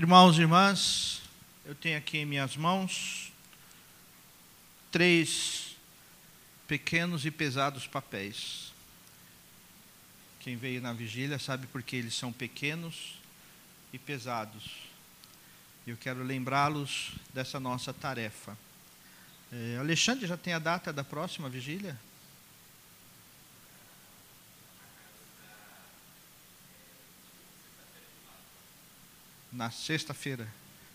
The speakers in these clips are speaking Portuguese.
Irmãos e irmãs, eu tenho aqui em minhas mãos três pequenos e pesados papéis. Quem veio na vigília sabe por que eles são pequenos e pesados. Eu quero lembrá-los dessa nossa tarefa. É, Alexandre já tem a data da próxima vigília? Na sexta-feira.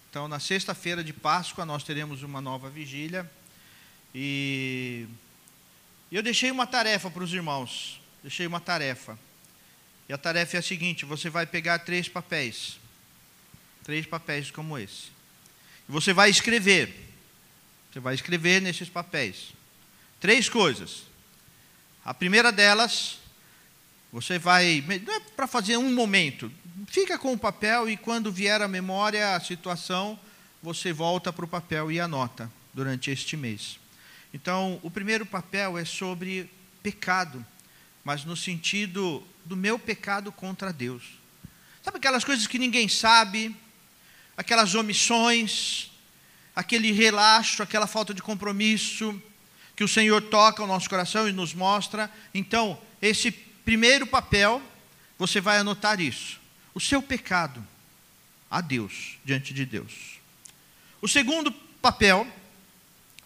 Então, na sexta-feira de Páscoa, nós teremos uma nova vigília. E eu deixei uma tarefa para os irmãos. Deixei uma tarefa. E a tarefa é a seguinte: você vai pegar três papéis. Três papéis como esse. E você vai escrever. Você vai escrever nesses papéis. Três coisas. A primeira delas, você vai. Não é para fazer um momento, fica com o papel e quando vier a memória, a situação, você volta para o papel e anota durante este mês. Então, o primeiro papel é sobre pecado, mas no sentido do meu pecado contra Deus. Sabe aquelas coisas que ninguém sabe, aquelas omissões, aquele relaxo, aquela falta de compromisso, que o Senhor toca o nosso coração e nos mostra. Então, esse primeiro papel, você vai anotar isso o seu pecado a Deus, diante de Deus. O segundo papel,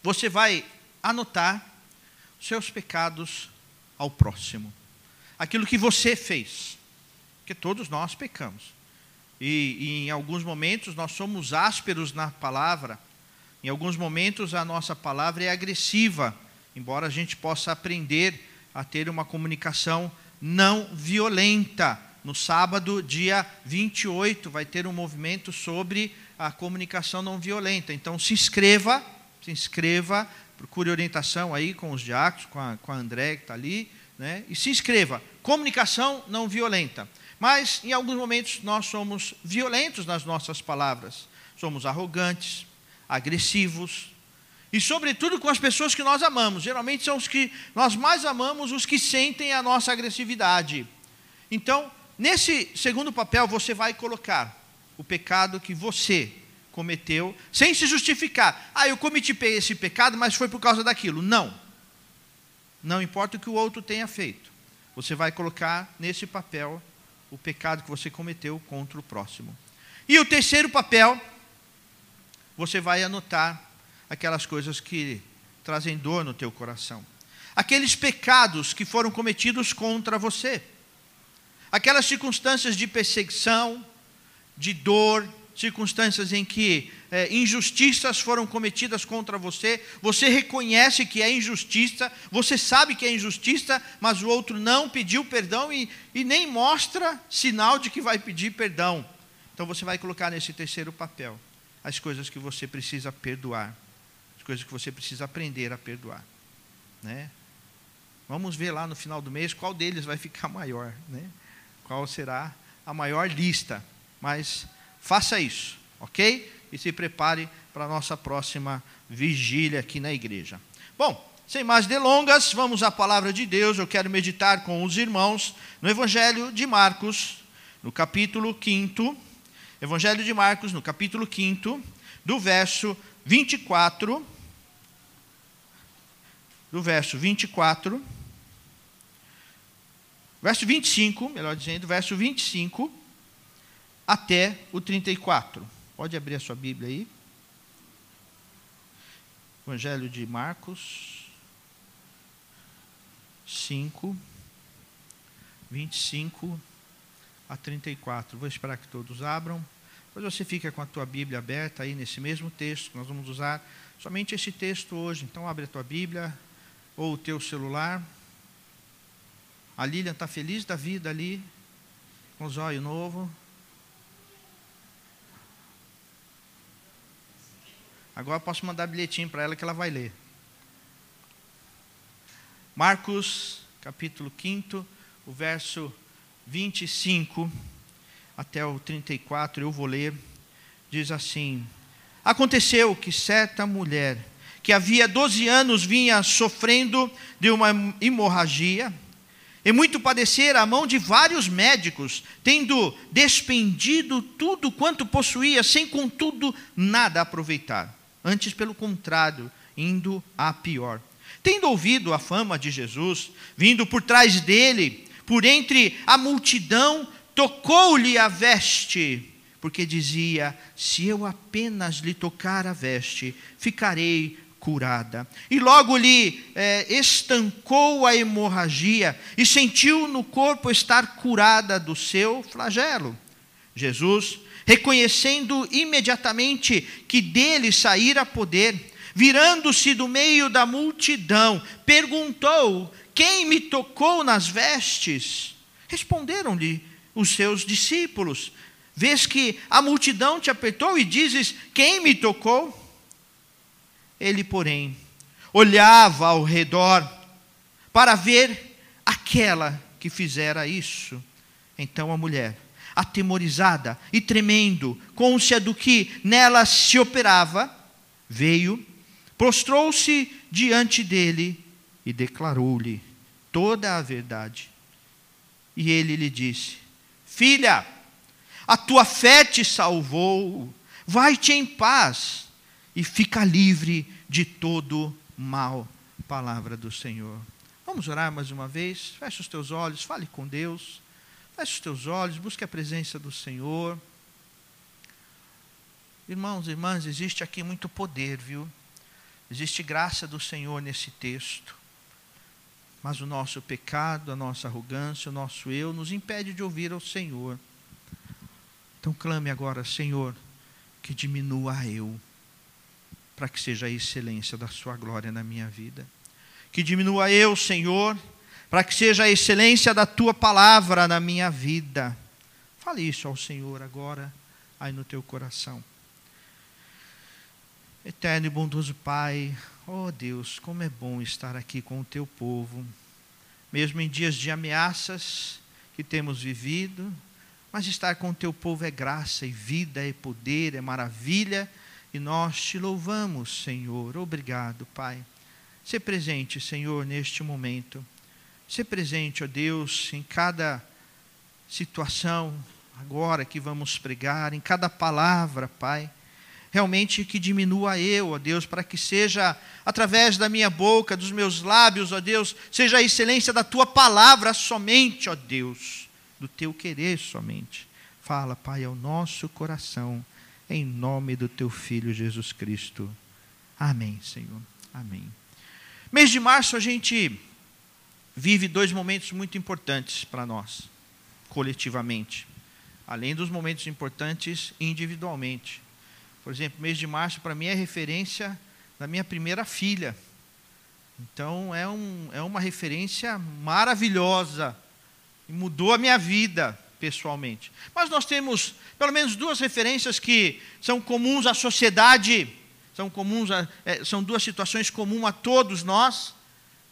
você vai anotar os seus pecados ao próximo. Aquilo que você fez. Porque todos nós pecamos. E, e, em alguns momentos nós somos ásperos na palavra. Em alguns momentos a nossa palavra é agressiva, embora a gente possa aprender a ter uma comunicação não violenta no sábado, dia 28, vai ter um movimento sobre a comunicação não violenta. Então se inscreva, se inscreva, procure orientação aí com os diáconos, com a, com a André que está ali, né? e se inscreva. Comunicação não violenta. Mas em alguns momentos nós somos violentos nas nossas palavras. Somos arrogantes, agressivos, e sobretudo com as pessoas que nós amamos. Geralmente são os que nós mais amamos, os que sentem a nossa agressividade. Então, Nesse segundo papel, você vai colocar o pecado que você cometeu, sem se justificar. Ah, eu cometi esse pecado, mas foi por causa daquilo. Não. Não importa o que o outro tenha feito. Você vai colocar nesse papel o pecado que você cometeu contra o próximo. E o terceiro papel, você vai anotar aquelas coisas que trazem dor no teu coração. Aqueles pecados que foram cometidos contra você aquelas circunstâncias de perseguição, de dor, circunstâncias em que é, injustiças foram cometidas contra você, você reconhece que é injustiça, você sabe que é injustiça, mas o outro não pediu perdão e, e nem mostra sinal de que vai pedir perdão. Então você vai colocar nesse terceiro papel as coisas que você precisa perdoar, as coisas que você precisa aprender a perdoar. Né? Vamos ver lá no final do mês qual deles vai ficar maior. Né? Qual será a maior lista. Mas faça isso, ok? E se prepare para a nossa próxima vigília aqui na igreja. Bom, sem mais delongas, vamos à palavra de Deus. Eu quero meditar com os irmãos no Evangelho de Marcos, no capítulo 5. Evangelho de Marcos, no capítulo 5, do verso 24. Do verso 24 verso 25, melhor dizendo, verso 25 até o 34. Pode abrir a sua Bíblia aí. Evangelho de Marcos 5, 25 a 34. Vou esperar que todos abram. Depois você fica com a tua Bíblia aberta aí nesse mesmo texto. Nós vamos usar somente esse texto hoje. Então abre a tua Bíblia ou o teu celular. A Lilian está feliz da vida ali, com o zóio novo. Agora posso mandar bilhetinho para ela que ela vai ler. Marcos, capítulo 5, o verso 25 até o 34, eu vou ler. Diz assim: Aconteceu que certa mulher, que havia 12 anos vinha sofrendo de uma hemorragia, e muito padecer à mão de vários médicos, tendo despendido tudo quanto possuía, sem contudo nada aproveitar. Antes, pelo contrário, indo a pior. Tendo ouvido a fama de Jesus, vindo por trás dele, por entre a multidão, tocou-lhe a veste, porque dizia: Se eu apenas lhe tocar a veste, ficarei curada. E logo lhe é, estancou a hemorragia e sentiu no corpo estar curada do seu flagelo. Jesus, reconhecendo imediatamente que dele saíra poder, virando-se do meio da multidão, perguntou: Quem me tocou nas vestes? Responderam-lhe os seus discípulos: Vês que a multidão te apertou e dizes: Quem me tocou? Ele, porém, olhava ao redor para ver aquela que fizera isso. Então a mulher, atemorizada e tremendo, côncia do que nela se operava, veio, prostrou-se diante dele e declarou-lhe toda a verdade. E ele lhe disse: Filha, a tua fé te salvou, vai-te em paz e fica livre de todo mal. Palavra do Senhor. Vamos orar mais uma vez? Feche os teus olhos, fale com Deus. Feche os teus olhos, busque a presença do Senhor. Irmãos e irmãs, existe aqui muito poder, viu? Existe graça do Senhor nesse texto. Mas o nosso pecado, a nossa arrogância, o nosso eu nos impede de ouvir ao Senhor. Então clame agora, Senhor, que diminua eu para que seja a excelência da Sua glória na minha vida. Que diminua eu, Senhor, para que seja a excelência da Tua palavra na minha vida. Fale isso ao Senhor agora, aí no teu coração. Eterno e bondoso Pai, oh Deus, como é bom estar aqui com o teu povo, mesmo em dias de ameaças que temos vivido, mas estar com o teu povo é graça e vida, é poder, é maravilha e nós te louvamos, Senhor. Obrigado, Pai. Ser presente, Senhor, neste momento. Ser presente, ó Deus, em cada situação agora que vamos pregar, em cada palavra, Pai. Realmente que diminua eu, ó Deus, para que seja através da minha boca, dos meus lábios, ó Deus, seja a excelência da tua palavra somente, ó Deus, do teu querer somente. Fala, Pai, ao nosso coração em nome do teu filho Jesus Cristo. Amém, Senhor. Amém. Mês de março a gente vive dois momentos muito importantes para nós, coletivamente, além dos momentos importantes individualmente. Por exemplo, mês de março para mim é referência da minha primeira filha. Então é, um, é uma referência maravilhosa mudou a minha vida pessoalmente. Mas nós temos pelo menos duas referências que são comuns à sociedade, são comuns, a, é, são duas situações comuns a todos nós,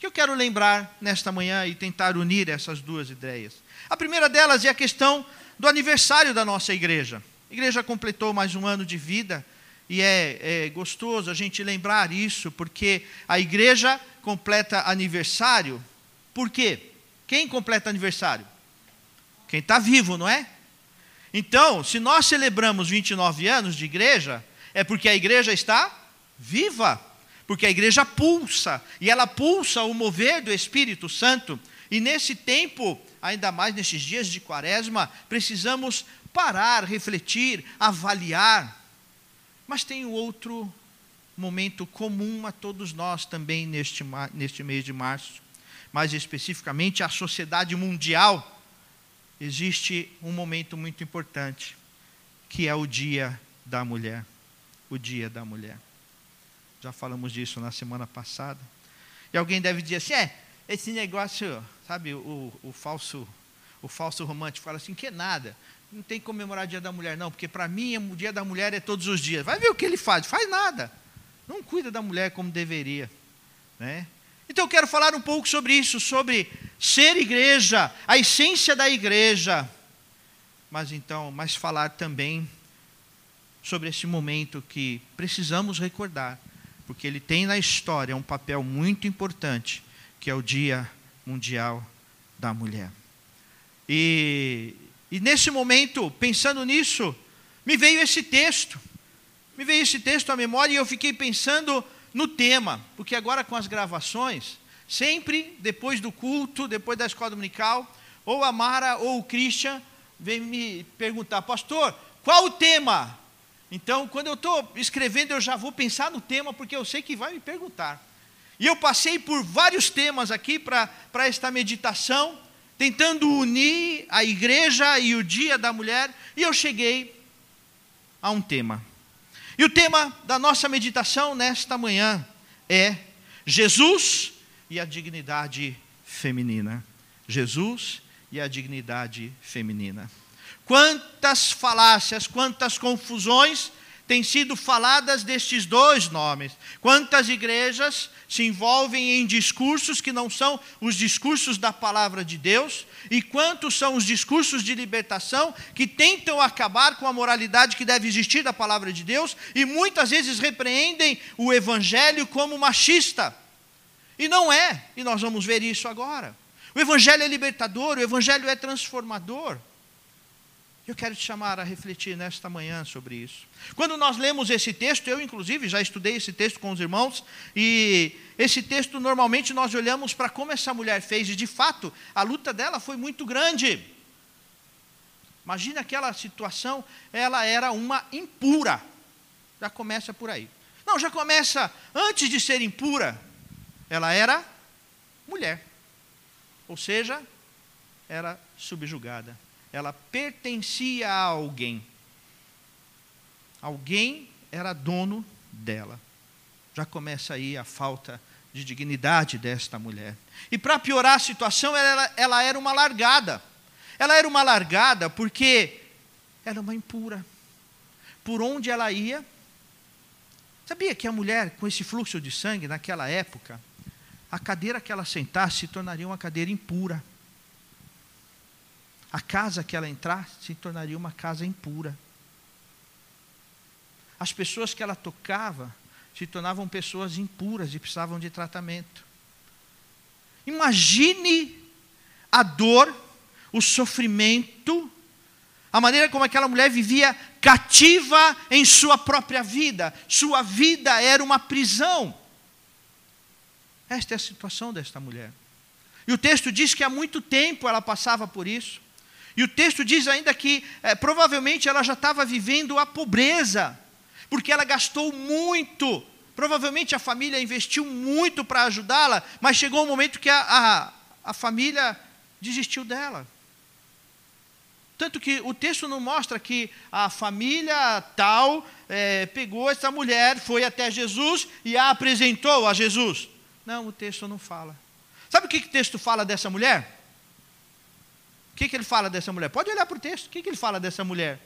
que eu quero lembrar nesta manhã e tentar unir essas duas ideias. A primeira delas é a questão do aniversário da nossa igreja. A igreja completou mais um ano de vida e é, é gostoso a gente lembrar isso, porque a igreja completa aniversário. Por quê? Quem completa aniversário? Quem está vivo, não é? Então, se nós celebramos 29 anos de igreja, é porque a igreja está viva, porque a igreja pulsa, e ela pulsa o mover do Espírito Santo. E nesse tempo, ainda mais nesses dias de quaresma, precisamos parar, refletir, avaliar. Mas tem outro momento comum a todos nós também neste, neste mês de março, mais especificamente a sociedade mundial existe um momento muito importante, que é o Dia da Mulher. O Dia da Mulher. Já falamos disso na semana passada. E alguém deve dizer assim: é, esse negócio, sabe, o, o falso o falso romântico fala assim: que é nada, não tem que comemorar o Dia da Mulher, não, porque para mim o Dia da Mulher é todos os dias. Vai ver o que ele faz, faz nada. Não cuida da mulher como deveria. Né? Então eu quero falar um pouco sobre isso, sobre ser igreja, a essência da igreja. Mas então, mas falar também sobre esse momento que precisamos recordar, porque ele tem na história um papel muito importante, que é o Dia Mundial da mulher. E, e nesse momento, pensando nisso, me veio esse texto. Me veio esse texto à memória e eu fiquei pensando no tema, porque agora com as gravações, sempre depois do culto, depois da escola dominical, ou a Mara ou o Christian vem me perguntar, pastor, qual o tema? Então, quando eu estou escrevendo, eu já vou pensar no tema, porque eu sei que vai me perguntar. E eu passei por vários temas aqui para esta meditação, tentando unir a igreja e o dia da mulher, e eu cheguei a um tema. E o tema da nossa meditação nesta manhã é Jesus e a dignidade feminina. Jesus e a dignidade feminina. Quantas falácias, quantas confusões têm sido faladas destes dois nomes. Quantas igrejas se envolvem em discursos que não são os discursos da palavra de Deus, e quantos são os discursos de libertação que tentam acabar com a moralidade que deve existir da palavra de Deus, e muitas vezes repreendem o evangelho como machista. E não é, e nós vamos ver isso agora. O evangelho é libertador, o evangelho é transformador. Eu quero te chamar a refletir nesta manhã sobre isso. Quando nós lemos esse texto, eu inclusive já estudei esse texto com os irmãos, e esse texto normalmente nós olhamos para como essa mulher fez, e de fato, a luta dela foi muito grande. Imagina aquela situação, ela era uma impura. Já começa por aí. Não, já começa antes de ser impura, ela era mulher. Ou seja, era subjugada ela pertencia a alguém. Alguém era dono dela. Já começa aí a falta de dignidade desta mulher. E para piorar a situação, ela, ela era uma largada. Ela era uma largada porque era uma impura. Por onde ela ia, Sabia que a mulher com esse fluxo de sangue naquela época, a cadeira que ela sentasse se tornaria uma cadeira impura a casa que ela entrasse se tornaria uma casa impura. As pessoas que ela tocava se tornavam pessoas impuras e precisavam de tratamento. Imagine a dor, o sofrimento, a maneira como aquela mulher vivia cativa em sua própria vida. Sua vida era uma prisão. Esta é a situação desta mulher. E o texto diz que há muito tempo ela passava por isso. E o texto diz ainda que é, provavelmente ela já estava vivendo a pobreza, porque ela gastou muito. Provavelmente a família investiu muito para ajudá-la, mas chegou um momento que a, a, a família desistiu dela. Tanto que o texto não mostra que a família tal é, pegou essa mulher, foi até Jesus e a apresentou a Jesus. Não, o texto não fala. Sabe o que, que o texto fala dessa mulher? Que, que ele fala dessa mulher? Pode olhar para o texto. O que, que ele fala dessa mulher?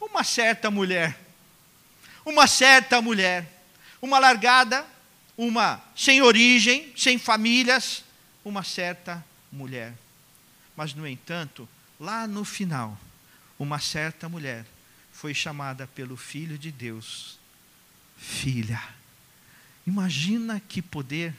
Uma certa mulher. Uma certa mulher. Uma largada, uma sem origem, sem famílias, uma certa mulher. Mas, no entanto, lá no final, uma certa mulher foi chamada pelo Filho de Deus, filha. Imagina que poder.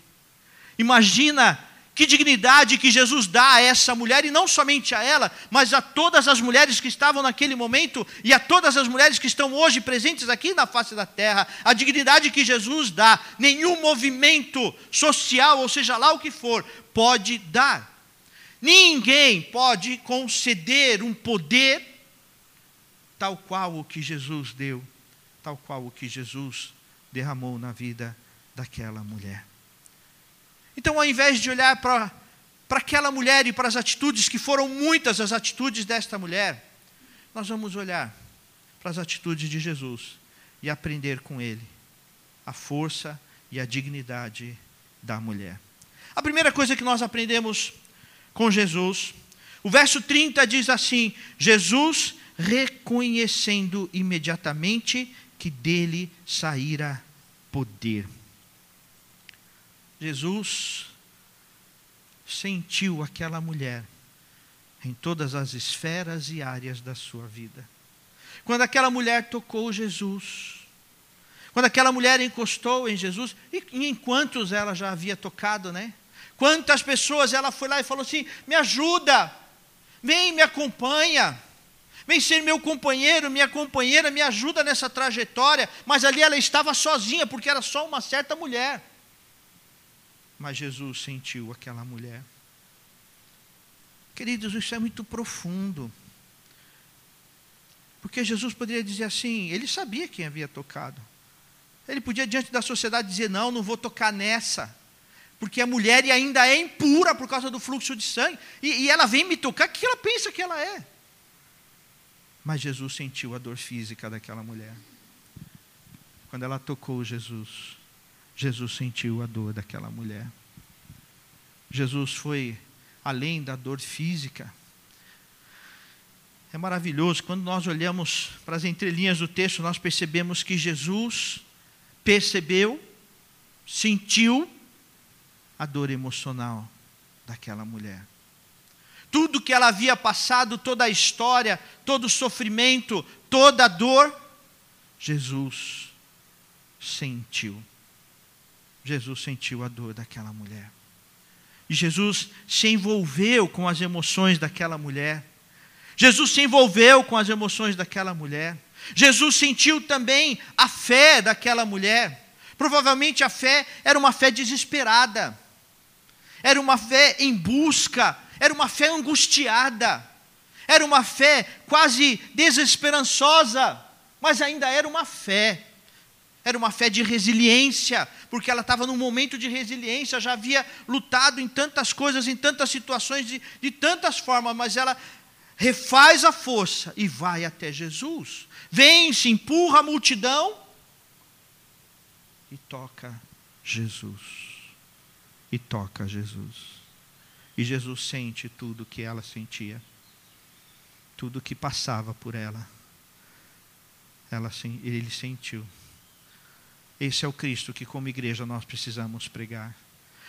Imagina que dignidade que Jesus dá a essa mulher, e não somente a ela, mas a todas as mulheres que estavam naquele momento e a todas as mulheres que estão hoje presentes aqui na face da terra. A dignidade que Jesus dá, nenhum movimento social, ou seja lá o que for, pode dar. Ninguém pode conceder um poder tal qual o que Jesus deu, tal qual o que Jesus derramou na vida daquela mulher. Então, ao invés de olhar para, aquela mulher e para as atitudes, que foram muitas as atitudes desta mulher, nós vamos olhar para as atitudes de Jesus e aprender com ele a força e a dignidade da mulher. A primeira coisa que nós aprendemos com Jesus, o verso 30 diz assim: Jesus reconhecendo imediatamente que dele saíra poder. Jesus sentiu aquela mulher em todas as esferas e áreas da sua vida. Quando aquela mulher tocou Jesus, quando aquela mulher encostou em Jesus, e em quantos ela já havia tocado, né? Quantas pessoas ela foi lá e falou assim: me ajuda, vem, me acompanha, vem ser meu companheiro, minha companheira, me ajuda nessa trajetória. Mas ali ela estava sozinha, porque era só uma certa mulher. Mas Jesus sentiu aquela mulher. Queridos, isso é muito profundo. Porque Jesus poderia dizer assim: ele sabia quem havia tocado. Ele podia, diante da sociedade, dizer: não, não vou tocar nessa. Porque a mulher ainda é impura por causa do fluxo de sangue. E, e ela vem me tocar, o que ela pensa que ela é? Mas Jesus sentiu a dor física daquela mulher. Quando ela tocou Jesus, Jesus sentiu a dor daquela mulher. Jesus foi além da dor física. É maravilhoso, quando nós olhamos para as entrelinhas do texto, nós percebemos que Jesus percebeu, sentiu a dor emocional daquela mulher. Tudo que ela havia passado, toda a história, todo o sofrimento, toda a dor, Jesus sentiu. Jesus sentiu a dor daquela mulher. E Jesus se envolveu com as emoções daquela mulher. Jesus se envolveu com as emoções daquela mulher. Jesus sentiu também a fé daquela mulher. Provavelmente a fé era uma fé desesperada, era uma fé em busca, era uma fé angustiada, era uma fé quase desesperançosa, mas ainda era uma fé. Era uma fé de resiliência, porque ela estava num momento de resiliência, já havia lutado em tantas coisas, em tantas situações, de, de tantas formas, mas ela refaz a força e vai até Jesus. Vence, empurra a multidão e toca Jesus. E toca Jesus. E Jesus sente tudo que ela sentia, tudo que passava por ela. ela ele sentiu. Esse é o Cristo que, como igreja, nós precisamos pregar.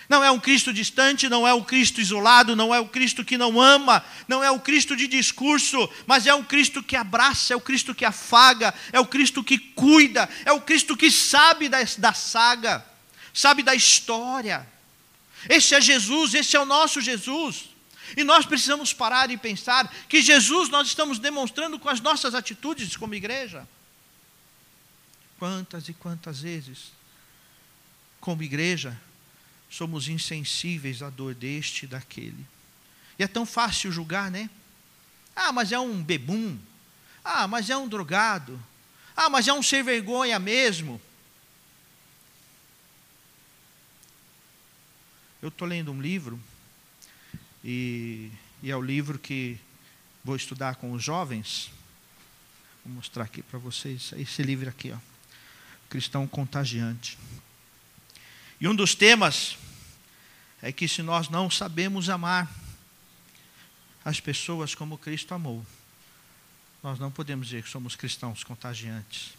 Não é um Cristo distante, não é um Cristo isolado, não é o um Cristo que não ama, não é o um Cristo de discurso, mas é um Cristo que abraça, é o Cristo que afaga, é o Cristo que cuida, é o Cristo que sabe da, da saga, sabe da história. Esse é Jesus, esse é o nosso Jesus. E nós precisamos parar e pensar que Jesus nós estamos demonstrando com as nossas atitudes como igreja. Quantas e quantas vezes, como igreja, somos insensíveis à dor deste e daquele. E é tão fácil julgar, né? Ah, mas é um bebum. Ah, mas é um drogado. Ah, mas é um sem vergonha mesmo. Eu estou lendo um livro, e, e, é o livro que vou estudar com os jovens. Vou mostrar aqui para vocês. Esse livro aqui, ó. Cristão Contagiante. E um dos temas é que se nós não sabemos amar as pessoas como Cristo amou, nós não podemos dizer que somos cristãos contagiantes.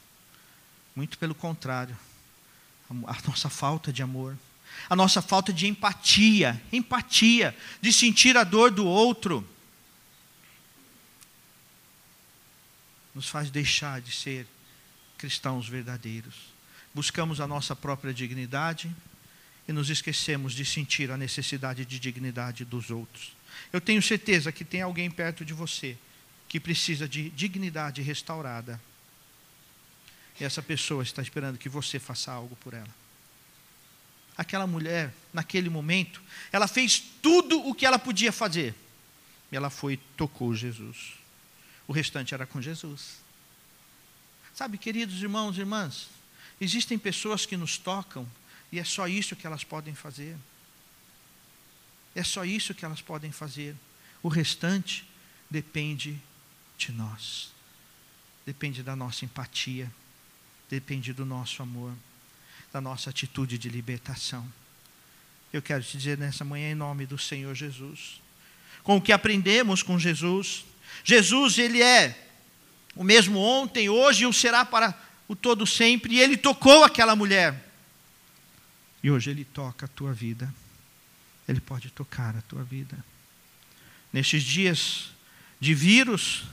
Muito pelo contrário, a nossa falta de amor a nossa falta de empatia, empatia, de sentir a dor do outro, nos faz deixar de ser cristãos verdadeiros. Buscamos a nossa própria dignidade e nos esquecemos de sentir a necessidade de dignidade dos outros. Eu tenho certeza que tem alguém perto de você que precisa de dignidade restaurada. E essa pessoa está esperando que você faça algo por ela aquela mulher, naquele momento, ela fez tudo o que ela podia fazer. E ela foi e tocou Jesus. O restante era com Jesus. Sabe, queridos irmãos e irmãs, existem pessoas que nos tocam e é só isso que elas podem fazer. É só isso que elas podem fazer. O restante depende de nós. Depende da nossa empatia, depende do nosso amor da nossa atitude de libertação. Eu quero te dizer nessa manhã, em nome do Senhor Jesus, com o que aprendemos com Jesus, Jesus, Ele é o mesmo ontem, hoje e o será para o todo sempre, e Ele tocou aquela mulher, e hoje Ele toca a tua vida, Ele pode tocar a tua vida. Nestes dias de vírus,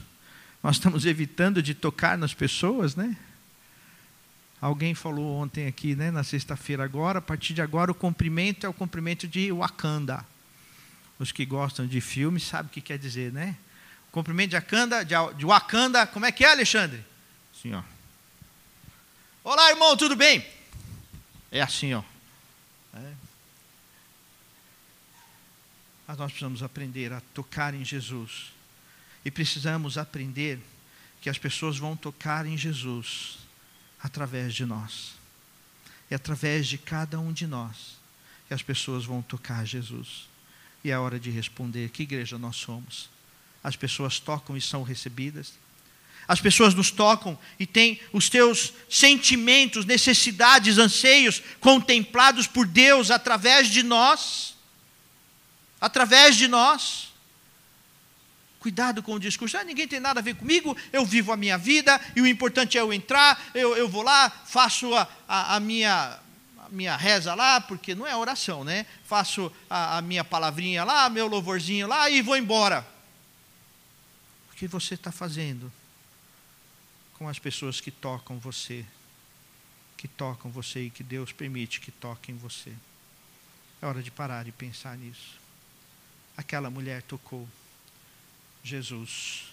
nós estamos evitando de tocar nas pessoas, né? Alguém falou ontem aqui, né, na sexta-feira agora, a partir de agora o cumprimento é o cumprimento de Wakanda. Os que gostam de filmes sabem o que quer dizer, né? Cumprimento de Wakanda, de Wakanda, como é que é, Alexandre? Assim, ó. Olá, irmão, tudo bem? É assim, ó. É. Mas nós precisamos aprender a tocar em Jesus. E precisamos aprender que as pessoas vão tocar em Jesus através de nós. É através de cada um de nós que as pessoas vão tocar Jesus. E é hora de responder: que igreja nós somos? As pessoas tocam e são recebidas. As pessoas nos tocam e têm os teus sentimentos, necessidades, anseios contemplados por Deus através de nós. Através de nós. Cuidado com o discurso. Ah, ninguém tem nada a ver comigo, eu vivo a minha vida e o importante é eu entrar, eu, eu vou lá, faço a, a, a minha, minha reza lá, porque não é oração, né? Faço a, a minha palavrinha lá, meu louvorzinho lá e vou embora. Que você está fazendo com as pessoas que tocam você? Que tocam você e que Deus permite que toquem você. É hora de parar e pensar nisso. Aquela mulher tocou Jesus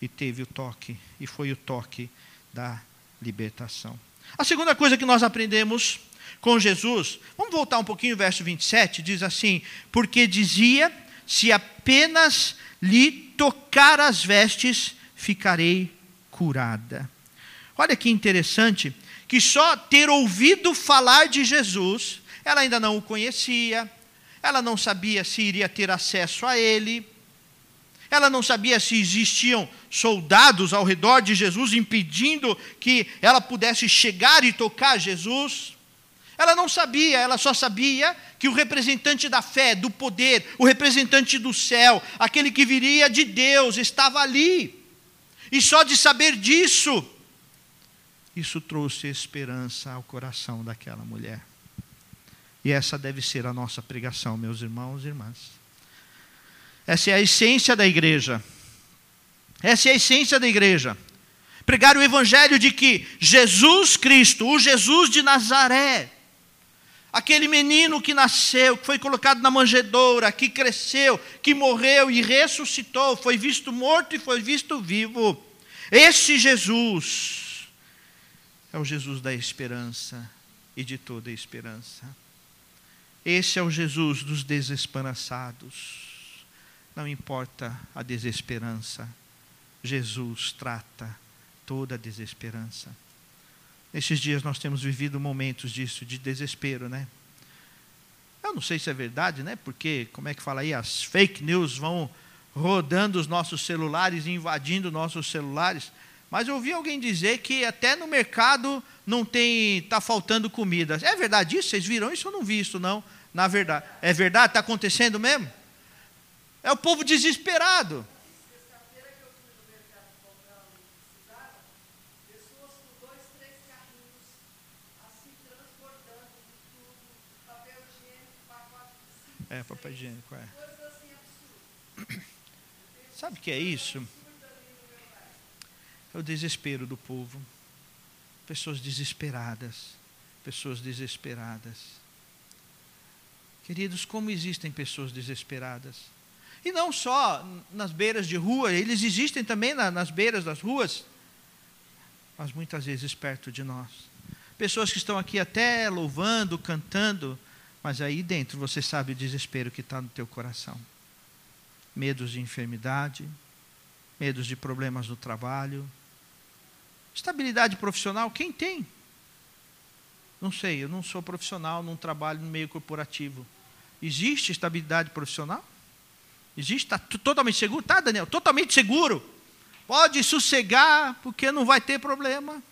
e teve o toque, e foi o toque da libertação. A segunda coisa que nós aprendemos com Jesus, vamos voltar um pouquinho, verso 27, diz assim: Porque dizia: Se apenas lhe tocar as vestes, ficarei curada. Olha que interessante, que só ter ouvido falar de Jesus, ela ainda não o conhecia, ela não sabia se iria ter acesso a ele, ela não sabia se existiam soldados ao redor de Jesus impedindo que ela pudesse chegar e tocar Jesus. Ela não sabia, ela só sabia que o representante da fé, do poder, o representante do céu, aquele que viria de Deus, estava ali. E só de saber disso, isso trouxe esperança ao coração daquela mulher. E essa deve ser a nossa pregação, meus irmãos e irmãs. Essa é a essência da igreja. Essa é a essência da igreja. Pregar o evangelho de que Jesus Cristo, o Jesus de Nazaré, aquele menino que nasceu, que foi colocado na manjedoura, que cresceu, que morreu e ressuscitou, foi visto morto e foi visto vivo. Esse Jesus é o Jesus da esperança e de toda esperança. Esse é o Jesus dos desesperançados. Não importa a desesperança, Jesus trata toda a desesperança. Nesses dias nós temos vivido momentos disso, de desespero, né? Eu não sei se é verdade, né? Porque, como é que fala aí? As fake news vão rodando os nossos celulares, invadindo nossos celulares. Mas eu ouvi alguém dizer que até no mercado não tem, está faltando comida. É verdade isso? Vocês viram isso? Eu não vi isso, não. Na verdade, é verdade? Está acontecendo mesmo? É o povo desesperado. É, papel higiênico, é. Sabe o que é isso? É o desespero do povo. Pessoas desesperadas. Pessoas desesperadas. Queridos, como existem pessoas desesperadas? E não só nas beiras de rua, eles existem também na, nas beiras das ruas, mas muitas vezes perto de nós. Pessoas que estão aqui até louvando, cantando, mas aí dentro você sabe o desespero que está no teu coração. Medos de enfermidade, medos de problemas no trabalho. Estabilidade profissional, quem tem? Não sei, eu não sou profissional, não trabalho no meio corporativo. Existe estabilidade profissional? Existe? Está totalmente seguro? Tá, Daniel? Totalmente seguro. Pode sossegar, porque não vai ter problema.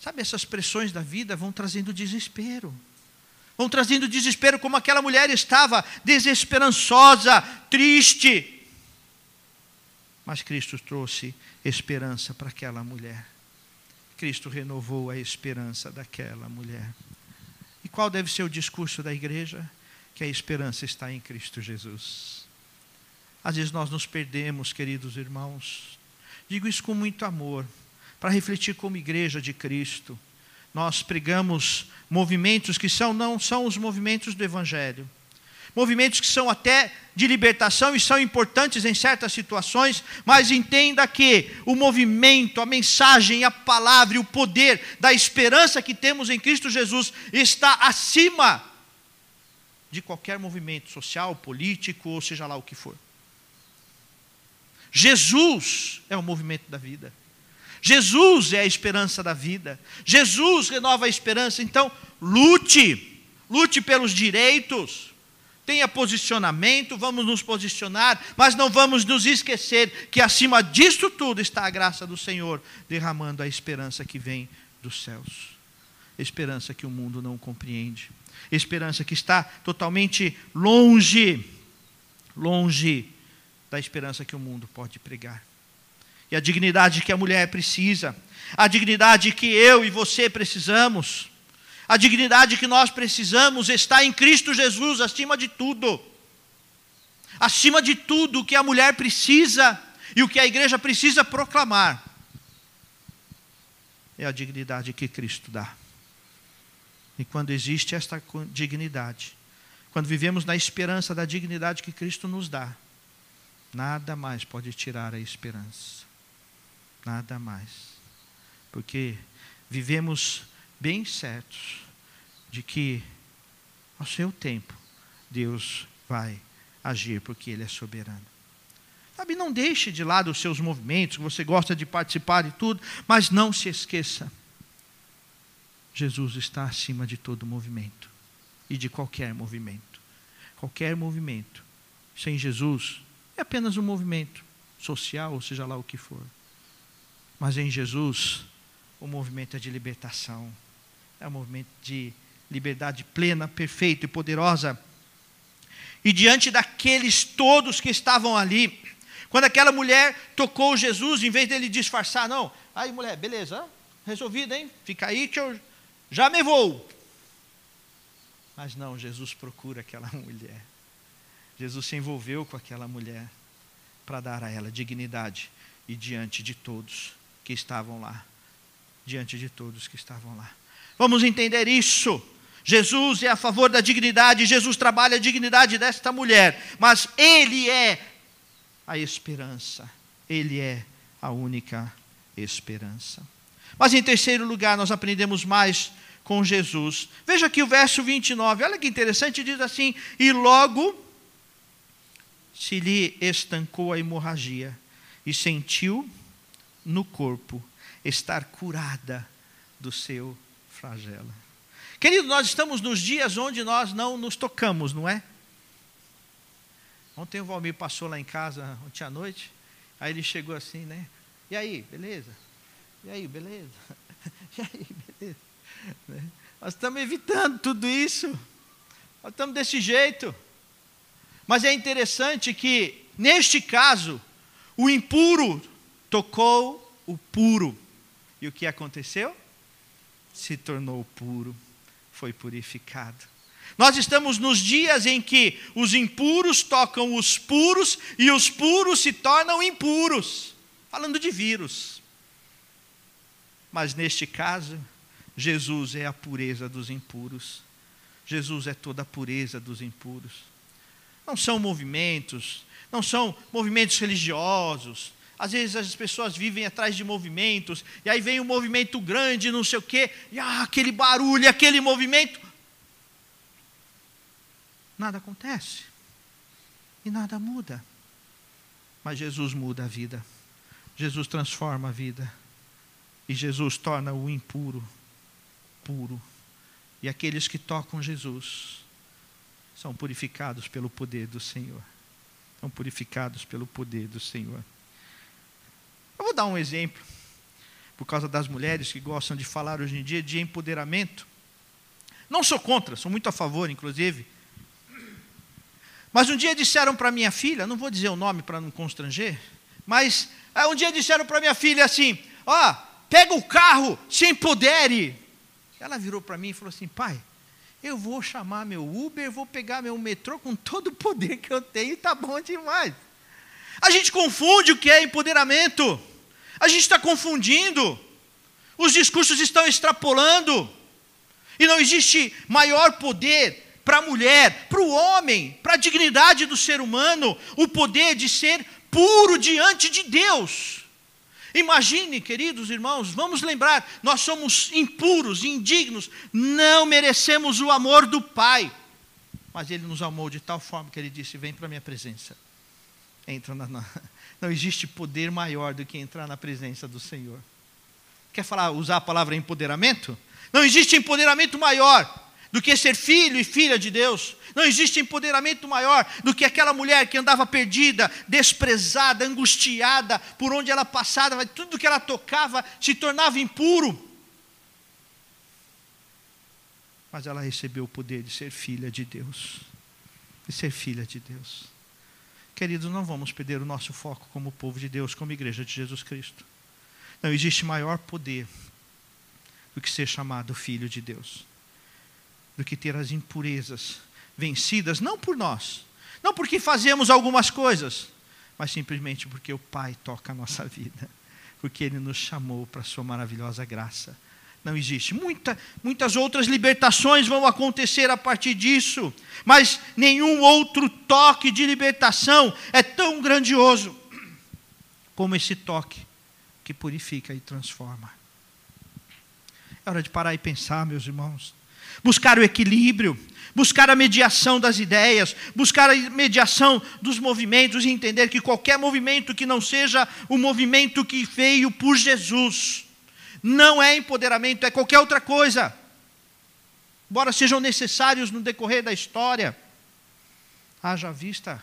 Sabe, essas pressões da vida vão trazendo desespero. Vão trazendo desespero, como aquela mulher estava, desesperançosa, triste. Mas Cristo trouxe esperança para aquela mulher. Cristo renovou a esperança daquela mulher. E qual deve ser o discurso da igreja? que a esperança está em Cristo Jesus. Às vezes nós nos perdemos, queridos irmãos. Digo isso com muito amor, para refletir como igreja de Cristo. Nós pregamos movimentos que são não são os movimentos do evangelho. Movimentos que são até de libertação e são importantes em certas situações, mas entenda que o movimento, a mensagem, a palavra e o poder da esperança que temos em Cristo Jesus está acima de qualquer movimento social, político, ou seja lá o que for. Jesus é o movimento da vida. Jesus é a esperança da vida. Jesus renova a esperança. Então, lute, lute pelos direitos. Tenha posicionamento, vamos nos posicionar, mas não vamos nos esquecer que acima disto tudo está a graça do Senhor derramando a esperança que vem dos céus. Esperança que o mundo não compreende. Esperança que está totalmente longe, longe da esperança que o mundo pode pregar. E a dignidade que a mulher precisa, a dignidade que eu e você precisamos, a dignidade que nós precisamos está em Cristo Jesus acima de tudo. Acima de tudo o que a mulher precisa e o que a igreja precisa proclamar é a dignidade que Cristo dá. E quando existe esta dignidade, quando vivemos na esperança da dignidade que Cristo nos dá, Nada mais pode tirar a esperança. Nada mais. Porque vivemos bem certos de que, ao seu tempo, Deus vai agir, porque Ele é soberano. Sabe, não deixe de lado os seus movimentos, que você gosta de participar e tudo, mas não se esqueça. Jesus está acima de todo movimento e de qualquer movimento. Qualquer movimento sem Jesus é apenas um movimento social, ou seja lá o que for. Mas em Jesus, o movimento é de libertação, é um movimento de liberdade plena, perfeita e poderosa. E diante daqueles todos que estavam ali, quando aquela mulher tocou Jesus, em vez dele disfarçar, não, aí mulher, beleza, resolvido, hein? Fica aí que eu já me vou. Mas não, Jesus procura aquela mulher. Jesus se envolveu com aquela mulher para dar a ela dignidade e diante de todos que estavam lá. Diante de todos que estavam lá. Vamos entender isso. Jesus é a favor da dignidade, Jesus trabalha a dignidade desta mulher, mas Ele é a esperança, Ele é a única esperança. Mas em terceiro lugar, nós aprendemos mais com Jesus. Veja aqui o verso 29, olha que interessante, diz assim: E logo se lhe estancou a hemorragia e sentiu no corpo estar curada do seu flagelo. Querido, nós estamos nos dias onde nós não nos tocamos, não é? Ontem o Valmir passou lá em casa, ontem à noite, aí ele chegou assim, né? E aí, beleza? E aí, beleza? E aí, beleza? Né? Nós estamos evitando tudo isso. Nós estamos desse jeito. Mas é interessante que, neste caso, o impuro tocou o puro. E o que aconteceu? Se tornou puro, foi purificado. Nós estamos nos dias em que os impuros tocam os puros e os puros se tornam impuros. Falando de vírus. Mas neste caso, Jesus é a pureza dos impuros. Jesus é toda a pureza dos impuros. Não são movimentos, não são movimentos religiosos. Às vezes as pessoas vivem atrás de movimentos, e aí vem um movimento grande, não sei o quê, e ah, aquele barulho, aquele movimento. Nada acontece. E nada muda. Mas Jesus muda a vida. Jesus transforma a vida. E Jesus torna o impuro puro. E aqueles que tocam Jesus são purificados pelo poder do Senhor. São purificados pelo poder do Senhor. Eu vou dar um exemplo, por causa das mulheres que gostam de falar hoje em dia de empoderamento. Não sou contra, sou muito a favor, inclusive. Mas um dia disseram para minha filha, não vou dizer o nome para não constranger, mas ah, um dia disseram para minha filha assim: ó, oh, pega o carro, se empodere. Ela virou para mim e falou assim: pai, eu vou chamar meu Uber, vou pegar meu metrô com todo o poder que eu tenho está bom demais. A gente confunde o que é empoderamento. A gente está confundindo. Os discursos estão extrapolando. E não existe maior poder para a mulher, para o homem, para a dignidade do ser humano, o poder de ser puro diante de Deus. Imagine, queridos irmãos, vamos lembrar, nós somos impuros, indignos, não merecemos o amor do Pai. Mas Ele nos amou de tal forma que Ele disse: Vem para a minha presença. Entra na, na, não existe poder maior do que entrar na presença do Senhor. Quer falar, usar a palavra empoderamento? Não existe empoderamento maior do que ser filho e filha de Deus. Não existe empoderamento maior do que aquela mulher que andava perdida, desprezada, angustiada, por onde ela passava, tudo que ela tocava se tornava impuro. Mas ela recebeu o poder de ser filha de Deus. De ser filha de Deus. Queridos, não vamos perder o nosso foco como povo de Deus, como igreja de Jesus Cristo. Não existe maior poder do que ser chamado filho de Deus, do que ter as impurezas vencidas, não por nós, não porque fazemos algumas coisas, mas simplesmente porque o Pai toca a nossa vida, porque Ele nos chamou para a Sua maravilhosa graça. Não existe. Muita, muitas outras libertações vão acontecer a partir disso, mas nenhum outro toque de libertação é tão grandioso como esse toque que purifica e transforma. É hora de parar e pensar, meus irmãos. Buscar o equilíbrio, buscar a mediação das ideias, buscar a mediação dos movimentos e entender que qualquer movimento que não seja o movimento que veio por Jesus, não é empoderamento, é qualquer outra coisa. Embora sejam necessários no decorrer da história. Haja vista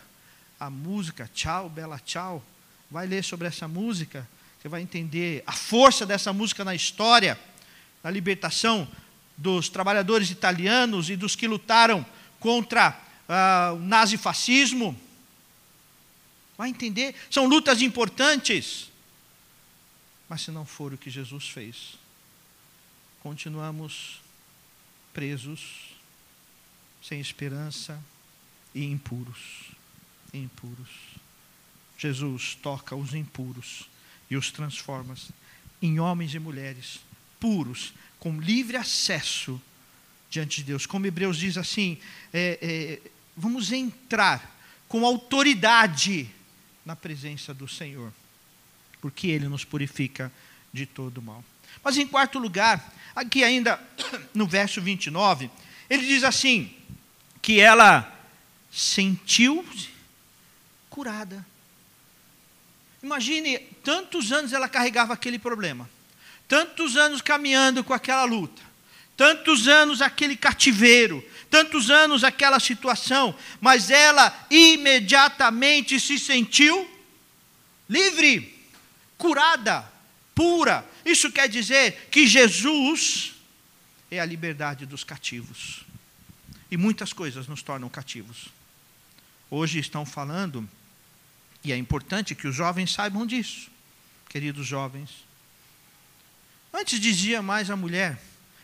a música, tchau, bela tchau. Vai ler sobre essa música, você vai entender a força dessa música na história, na libertação dos trabalhadores italianos e dos que lutaram contra uh, o nazifascismo. Vai entender? São lutas importantes. Mas se não for o que Jesus fez, continuamos presos, sem esperança e impuros. Impuros. Jesus toca os impuros e os transforma em homens e mulheres puros, com livre acesso diante de Deus. Como Hebreus diz assim, é, é, vamos entrar com autoridade na presença do Senhor, porque Ele nos purifica de todo mal. Mas em quarto lugar, aqui ainda no verso 29, ele diz assim: que ela sentiu curada. Imagine, tantos anos ela carregava aquele problema, tantos anos caminhando com aquela luta, tantos anos aquele cativeiro, tantos anos aquela situação, mas ela imediatamente se sentiu livre, curada, pura. Isso quer dizer que Jesus é a liberdade dos cativos. E muitas coisas nos tornam cativos. Hoje estão falando e é importante que os jovens saibam disso, queridos jovens. Antes dizia mais a mulher,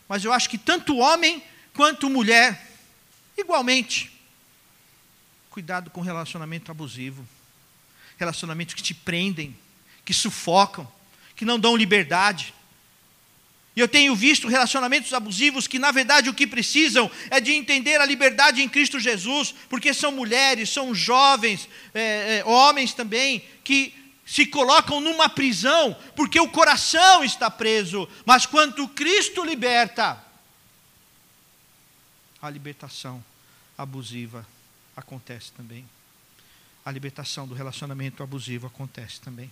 mas eu acho que tanto homem quanto mulher, igualmente. Cuidado com relacionamento abusivo, relacionamentos que te prendem, que sufocam, que não dão liberdade. E eu tenho visto relacionamentos abusivos que, na verdade, o que precisam é de entender a liberdade em Cristo Jesus, porque são mulheres, são jovens, é, é, homens também, que se colocam numa prisão, porque o coração está preso. Mas quando Cristo liberta, a libertação abusiva acontece também. A libertação do relacionamento abusivo acontece também.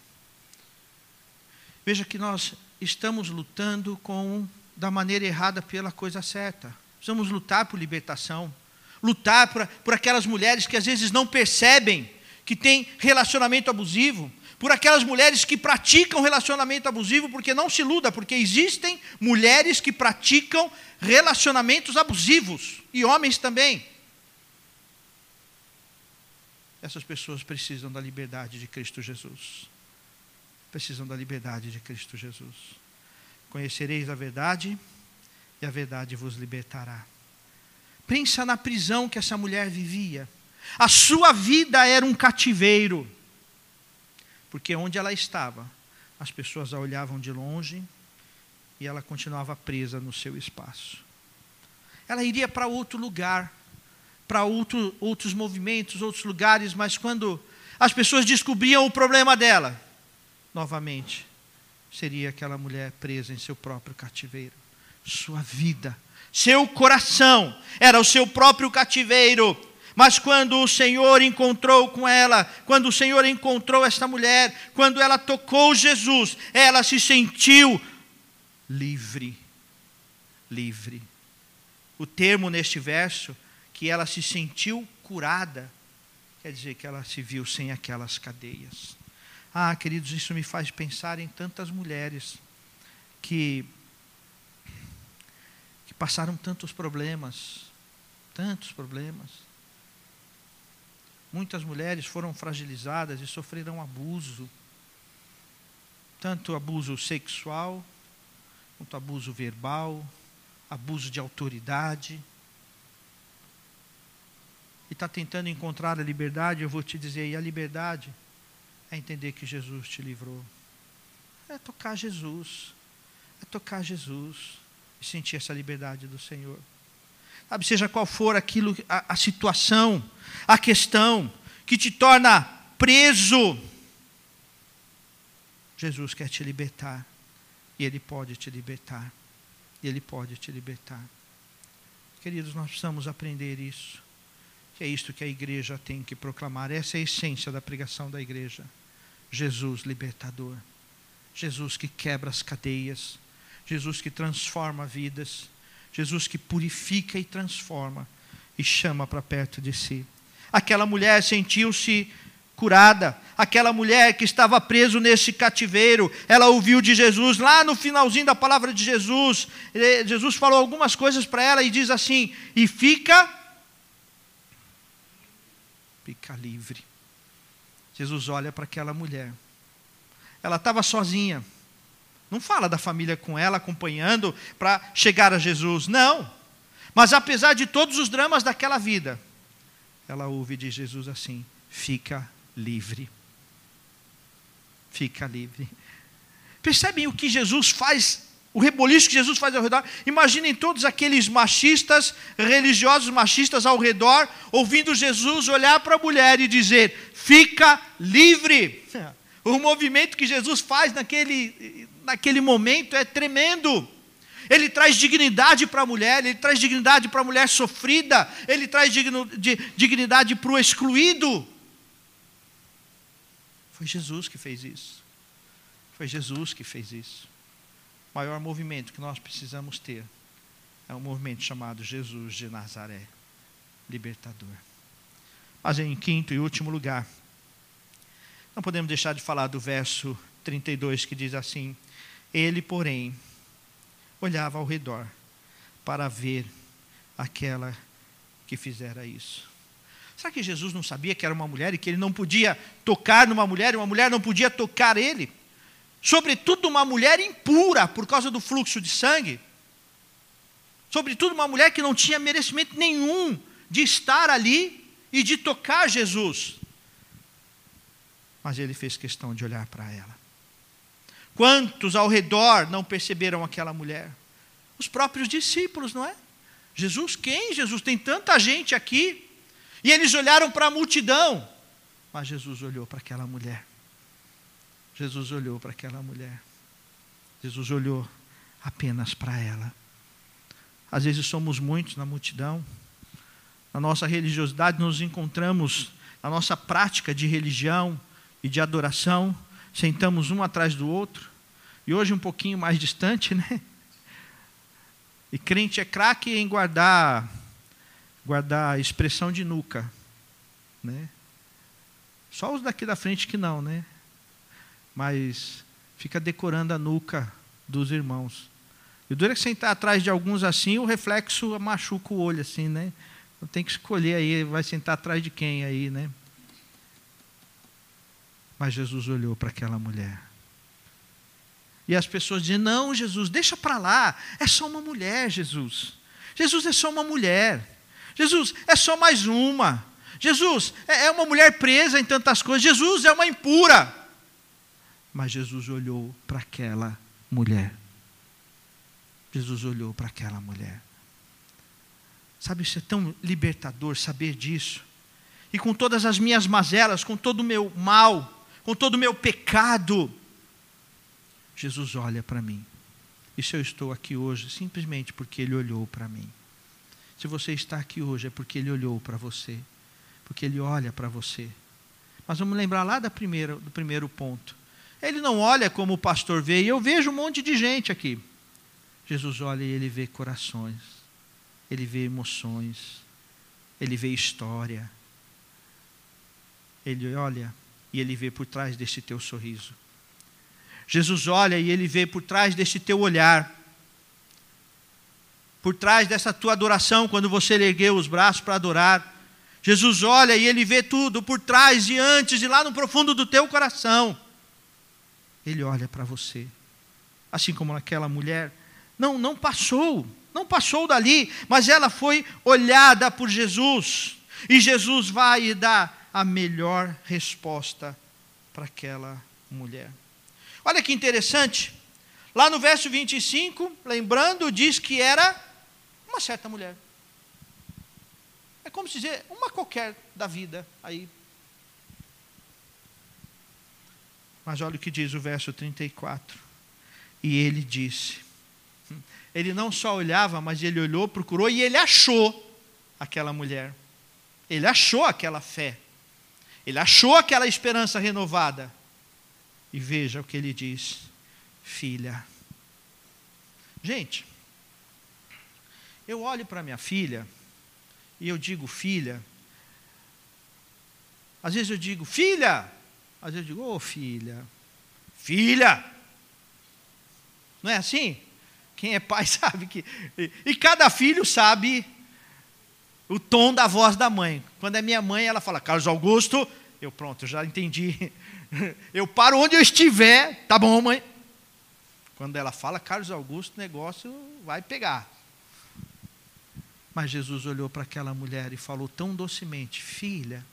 Veja que nós estamos lutando com da maneira errada pela coisa certa. Precisamos lutar por libertação, lutar por, por aquelas mulheres que às vezes não percebem que tem relacionamento abusivo, por aquelas mulheres que praticam relacionamento abusivo, porque não se iluda, porque existem mulheres que praticam relacionamentos abusivos, e homens também. Essas pessoas precisam da liberdade de Cristo Jesus precisam da liberdade de Cristo Jesus. Conhecereis a verdade e a verdade vos libertará. Pensa na prisão que essa mulher vivia. A sua vida era um cativeiro. Porque onde ela estava, as pessoas a olhavam de longe e ela continuava presa no seu espaço. Ela iria para outro lugar, para outro, outros movimentos, outros lugares, mas quando as pessoas descobriam o problema dela, novamente, seria aquela mulher presa em seu próprio cativeiro. Sua vida, seu coração era o seu próprio cativeiro. Mas quando o Senhor encontrou com ela, quando o Senhor encontrou esta mulher, quando ela tocou Jesus, ela se sentiu livre. Livre. O termo neste verso, que ela se sentiu curada, quer dizer que ela se viu sem aquelas cadeias. Ah, queridos, isso me faz pensar em tantas mulheres que, que passaram tantos problemas, tantos problemas. Muitas mulheres foram fragilizadas e sofreram abuso, tanto abuso sexual, quanto abuso verbal, abuso de autoridade. E está tentando encontrar a liberdade, eu vou te dizer, e a liberdade é entender que Jesus te livrou. É tocar Jesus. É tocar Jesus e sentir essa liberdade do Senhor. Sabe, seja qual for aquilo, a, a situação, a questão que te torna preso, Jesus quer te libertar. E Ele pode te libertar. E Ele pode te libertar. Queridos, nós precisamos aprender isso. Que é isto que a igreja tem que proclamar. Essa é a essência da pregação da igreja. Jesus libertador. Jesus que quebra as cadeias. Jesus que transforma vidas. Jesus que purifica e transforma e chama para perto de si. Aquela mulher sentiu-se curada. Aquela mulher que estava preso nesse cativeiro, ela ouviu de Jesus, lá no finalzinho da palavra de Jesus, Jesus falou algumas coisas para ela e diz assim: "E fica fica livre". Jesus olha para aquela mulher. Ela estava sozinha. Não fala da família com ela acompanhando para chegar a Jesus, não. Mas apesar de todos os dramas daquela vida, ela ouve de Jesus assim: fica livre. Fica livre. Percebem o que Jesus faz, o reboliço que Jesus faz ao redor? Imaginem todos aqueles machistas, religiosos machistas ao redor, ouvindo Jesus olhar para a mulher e dizer: fica livre. O movimento que Jesus faz naquele, naquele momento é tremendo. Ele traz dignidade para a mulher, ele traz dignidade para a mulher sofrida, ele traz digno, de, dignidade para o excluído. Foi Jesus que fez isso. Foi Jesus que fez isso. Maior movimento que nós precisamos ter é um movimento chamado Jesus de Nazaré, libertador. Mas em quinto e último lugar, não podemos deixar de falar do verso 32 que diz assim: Ele, porém, olhava ao redor para ver aquela que fizera isso. Será que Jesus não sabia que era uma mulher e que ele não podia tocar numa mulher e uma mulher não podia tocar ele? Sobretudo uma mulher impura por causa do fluxo de sangue. Sobretudo uma mulher que não tinha merecimento nenhum de estar ali e de tocar Jesus. Mas ele fez questão de olhar para ela. Quantos ao redor não perceberam aquela mulher? Os próprios discípulos, não é? Jesus, quem? Jesus, tem tanta gente aqui. E eles olharam para a multidão, mas Jesus olhou para aquela mulher. Jesus olhou para aquela mulher. Jesus olhou apenas para ela. Às vezes somos muitos na multidão. Na nossa religiosidade nos encontramos, na nossa prática de religião e de adoração, sentamos um atrás do outro. E hoje um pouquinho mais distante, né? E crente é craque em guardar guardar expressão de nuca, né? Só os daqui da frente que não, né? Mas fica decorando a nuca dos irmãos. E o duro é que sentar atrás de alguns assim, o reflexo machuca o olho assim, né? Então tem que escolher aí, vai sentar atrás de quem aí, né? Mas Jesus olhou para aquela mulher. E as pessoas dizem: Não, Jesus, deixa para lá. É só uma mulher, Jesus. Jesus é só uma mulher. Jesus, é só mais uma. Jesus, é, é uma mulher presa em tantas coisas. Jesus é uma impura. Mas Jesus olhou para aquela mulher. Jesus olhou para aquela mulher. Sabe, isso é tão libertador saber disso. E com todas as minhas mazelas, com todo o meu mal, com todo o meu pecado, Jesus olha para mim. E se eu estou aqui hoje, simplesmente porque Ele olhou para mim. Se você está aqui hoje, é porque Ele olhou para você. Porque Ele olha para você. Mas vamos lembrar lá da primeira, do primeiro ponto. Ele não olha como o pastor vê, e eu vejo um monte de gente aqui. Jesus olha e ele vê corações, ele vê emoções, ele vê história. Ele olha e ele vê por trás desse teu sorriso. Jesus olha e ele vê por trás desse teu olhar, por trás dessa tua adoração, quando você ergueu os braços para adorar. Jesus olha e ele vê tudo por trás e antes e lá no profundo do teu coração. Ele olha para você. Assim como aquela mulher não não passou, não passou dali, mas ela foi olhada por Jesus. E Jesus vai dá a melhor resposta para aquela mulher. Olha que interessante. Lá no verso 25, lembrando, diz que era uma certa mulher. É como se dizer, uma qualquer da vida aí. Mas olha o que diz o verso 34. E ele disse: Ele não só olhava, mas ele olhou, procurou e ele achou aquela mulher. Ele achou aquela fé. Ele achou aquela esperança renovada. E veja o que ele diz: Filha. Gente, eu olho para minha filha e eu digo filha. Às vezes eu digo filha, às vezes eu digo ô oh, filha, filha. Não é assim? Quem é pai sabe que. E cada filho sabe o tom da voz da mãe. Quando é minha mãe, ela fala Carlos Augusto, eu pronto, eu já entendi. Eu paro onde eu estiver, tá bom, mãe? Quando ela fala Carlos Augusto, o negócio vai pegar. Mas Jesus olhou para aquela mulher e falou tão docemente: Filha,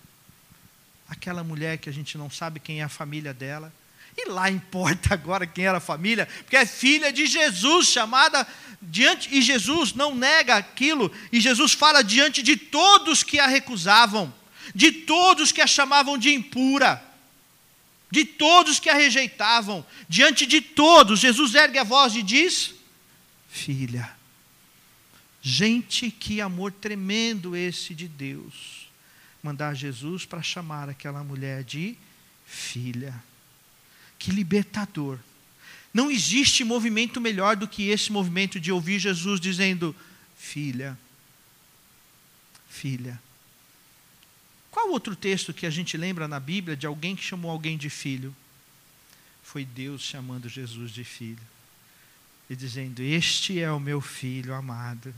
aquela mulher que a gente não sabe quem é a família dela, e lá importa agora quem era a família, porque é filha de Jesus, chamada diante, e Jesus não nega aquilo, e Jesus fala diante de todos que a recusavam, de todos que a chamavam de impura, de todos que a rejeitavam, diante de todos, Jesus ergue a voz e diz: Filha, Gente, que amor tremendo esse de Deus. Mandar Jesus para chamar aquela mulher de filha. Que libertador. Não existe movimento melhor do que esse movimento de ouvir Jesus dizendo: Filha, filha. Qual outro texto que a gente lembra na Bíblia de alguém que chamou alguém de filho? Foi Deus chamando Jesus de filho e dizendo: Este é o meu filho amado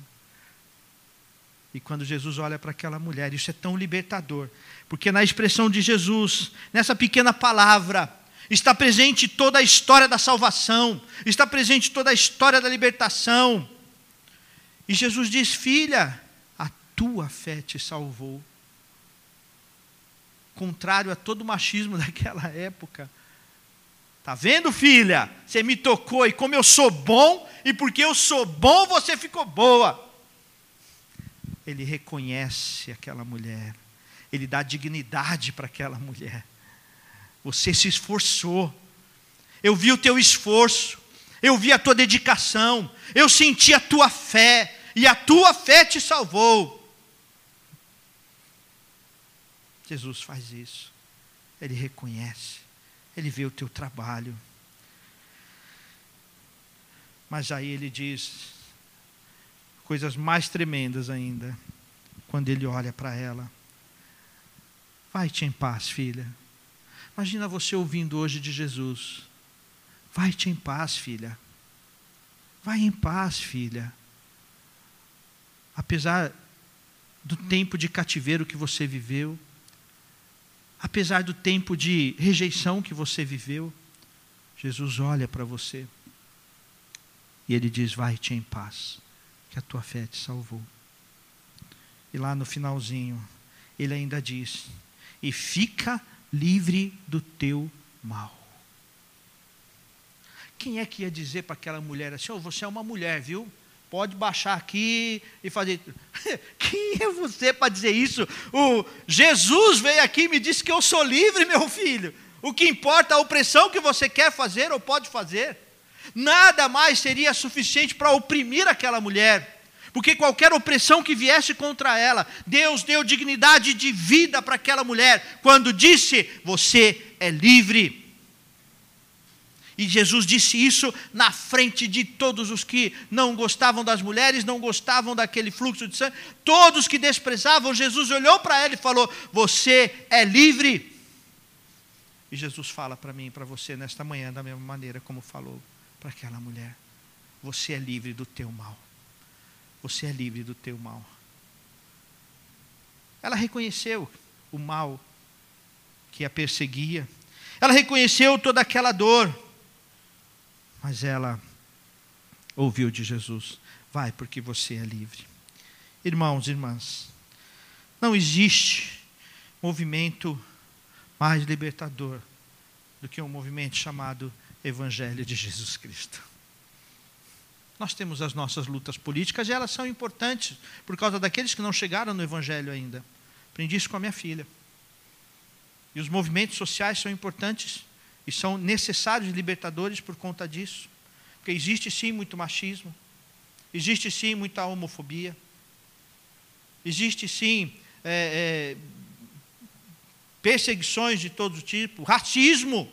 e quando Jesus olha para aquela mulher, isso é tão libertador, porque na expressão de Jesus, nessa pequena palavra, está presente toda a história da salvação, está presente toda a história da libertação. E Jesus diz: Filha, a tua fé te salvou. Contrário a todo o machismo daquela época. Está vendo, filha? Você me tocou e como eu sou bom, e porque eu sou bom, você ficou boa ele reconhece aquela mulher, ele dá dignidade para aquela mulher. Você se esforçou, eu vi o teu esforço, eu vi a tua dedicação, eu senti a tua fé, e a tua fé te salvou. Jesus faz isso, ele reconhece, ele vê o teu trabalho. Mas aí ele diz: coisas mais tremendas ainda, quando ele olha para ela. Vai-te em paz, filha. Imagina você ouvindo hoje de Jesus. Vai-te em paz, filha. Vai em paz, filha. Apesar do tempo de cativeiro que você viveu, apesar do tempo de rejeição que você viveu, Jesus olha para você e ele diz: Vai-te em paz que a tua fé te salvou. E lá no finalzinho, ele ainda diz: e fica livre do teu mal. Quem é que ia dizer para aquela mulher assim: oh, você é uma mulher, viu? Pode baixar aqui e fazer. Quem é você para dizer isso? O Jesus veio aqui e me disse que eu sou livre, meu filho. O que importa é a opressão que você quer fazer ou pode fazer. Nada mais seria suficiente para oprimir aquela mulher porque qualquer opressão que viesse contra ela, Deus deu dignidade de vida para aquela mulher, quando disse: Você é livre. E Jesus disse isso na frente de todos os que não gostavam das mulheres, não gostavam daquele fluxo de sangue, todos que desprezavam. Jesus olhou para ela e falou: Você é livre. E Jesus fala para mim e para você nesta manhã, da mesma maneira como falou para aquela mulher: Você é livre do teu mal. Você é livre do teu mal. Ela reconheceu o mal que a perseguia. Ela reconheceu toda aquela dor. Mas ela ouviu de Jesus: Vai, porque você é livre. Irmãos e irmãs, não existe movimento mais libertador do que um movimento chamado Evangelho de Jesus Cristo. Nós temos as nossas lutas políticas e elas são importantes por causa daqueles que não chegaram no Evangelho ainda. Aprendi isso com a minha filha. E os movimentos sociais são importantes e são necessários e libertadores por conta disso. Porque existe sim muito machismo, existe sim muita homofobia, existe sim é, é, perseguições de todo tipo, racismo.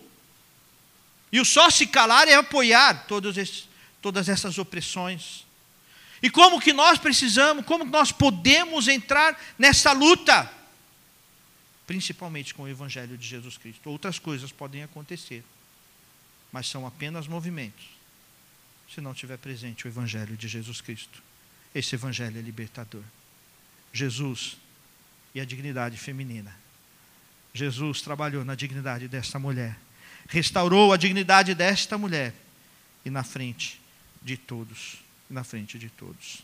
E o só se calar é apoiar esses, todas essas opressões. E como que nós precisamos, como nós podemos entrar nessa luta? Principalmente com o Evangelho de Jesus Cristo. Outras coisas podem acontecer, mas são apenas movimentos, se não tiver presente o Evangelho de Jesus Cristo. Esse Evangelho é libertador. Jesus e a dignidade feminina. Jesus trabalhou na dignidade desta mulher, restaurou a dignidade desta mulher, e na frente de todos, na frente de todos.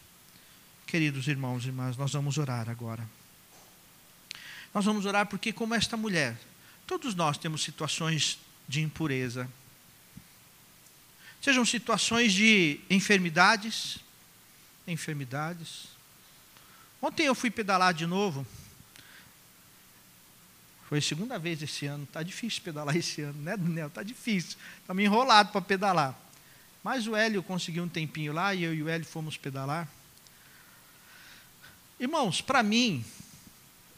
Queridos irmãos e irmãs, nós vamos orar agora. Nós vamos orar porque, como esta mulher, todos nós temos situações de impureza, sejam situações de enfermidades, enfermidades. Ontem eu fui pedalar de novo. Foi a segunda vez esse ano. Está difícil pedalar esse ano, né, Daniel? Está difícil. Está me enrolado para pedalar. Mas o Hélio conseguiu um tempinho lá e eu e o Hélio fomos pedalar. Irmãos, para mim,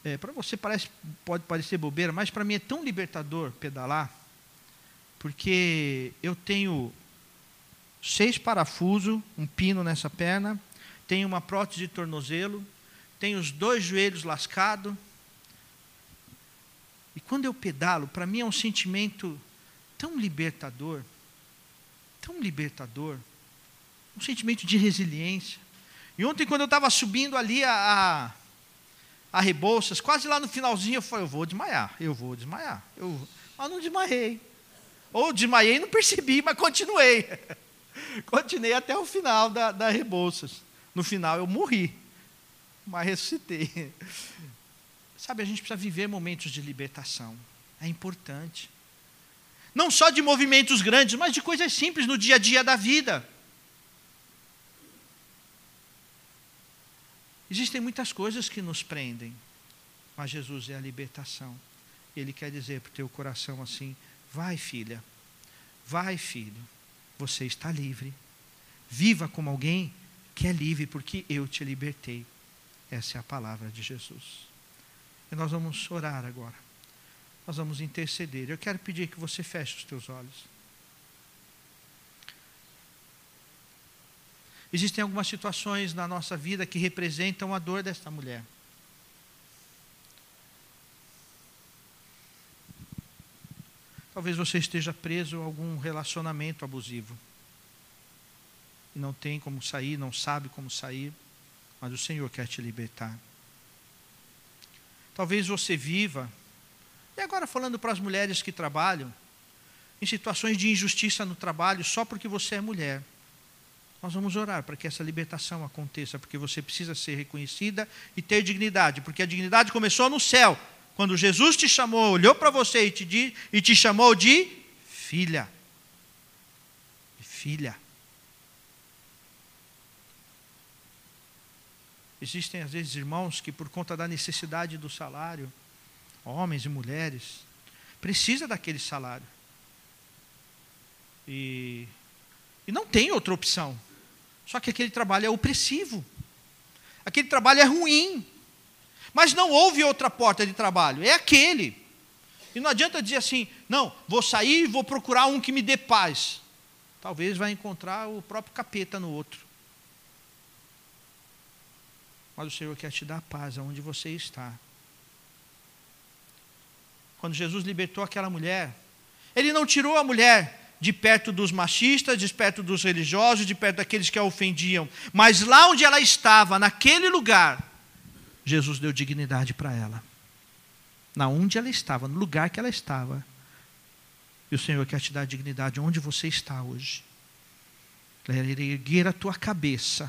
é, para você parece, pode parecer bobeira, mas para mim é tão libertador pedalar, porque eu tenho seis parafusos, um pino nessa perna, tenho uma prótese de tornozelo, tenho os dois joelhos lascados. E quando eu pedalo, para mim é um sentimento tão libertador tão libertador, um sentimento de resiliência. E ontem, quando eu estava subindo ali a, a, a, Rebouças, quase lá no finalzinho, eu falei: eu vou desmaiar, eu vou desmaiar. Eu, mas não desmaiei. Ou desmaiei e não percebi, mas continuei. continuei até o final da, da Rebouças. No final eu morri, mas ressuscitei. Sabe, a gente precisa viver momentos de libertação. É importante. Não só de movimentos grandes, mas de coisas simples no dia a dia da vida. Existem muitas coisas que nos prendem, mas Jesus é a libertação. Ele quer dizer para o teu coração assim: vai, filha, vai, filho, você está livre. Viva como alguém que é livre, porque eu te libertei. Essa é a palavra de Jesus. E nós vamos orar agora nós vamos interceder. Eu quero pedir que você feche os teus olhos. Existem algumas situações na nossa vida que representam a dor desta mulher. Talvez você esteja preso a algum relacionamento abusivo. E não tem como sair, não sabe como sair, mas o Senhor quer te libertar. Talvez você viva e agora falando para as mulheres que trabalham, em situações de injustiça no trabalho, só porque você é mulher. Nós vamos orar para que essa libertação aconteça, porque você precisa ser reconhecida e ter dignidade, porque a dignidade começou no céu, quando Jesus te chamou, olhou para você e te, e te chamou de filha. filha. Existem às vezes irmãos que por conta da necessidade do salário, homens e mulheres, precisa daquele salário. E, e não tem outra opção. Só que aquele trabalho é opressivo. Aquele trabalho é ruim. Mas não houve outra porta de trabalho, é aquele. E não adianta dizer assim, não, vou sair e vou procurar um que me dê paz. Talvez vai encontrar o próprio capeta no outro. Mas o Senhor quer te dar paz aonde você está. Quando Jesus libertou aquela mulher, Ele não tirou a mulher de perto dos machistas, de perto dos religiosos, de perto daqueles que a ofendiam, mas lá onde ela estava, naquele lugar, Jesus deu dignidade para ela. Na onde ela estava, no lugar que ela estava. E o Senhor quer te dar dignidade onde você está hoje. Erguer a tua cabeça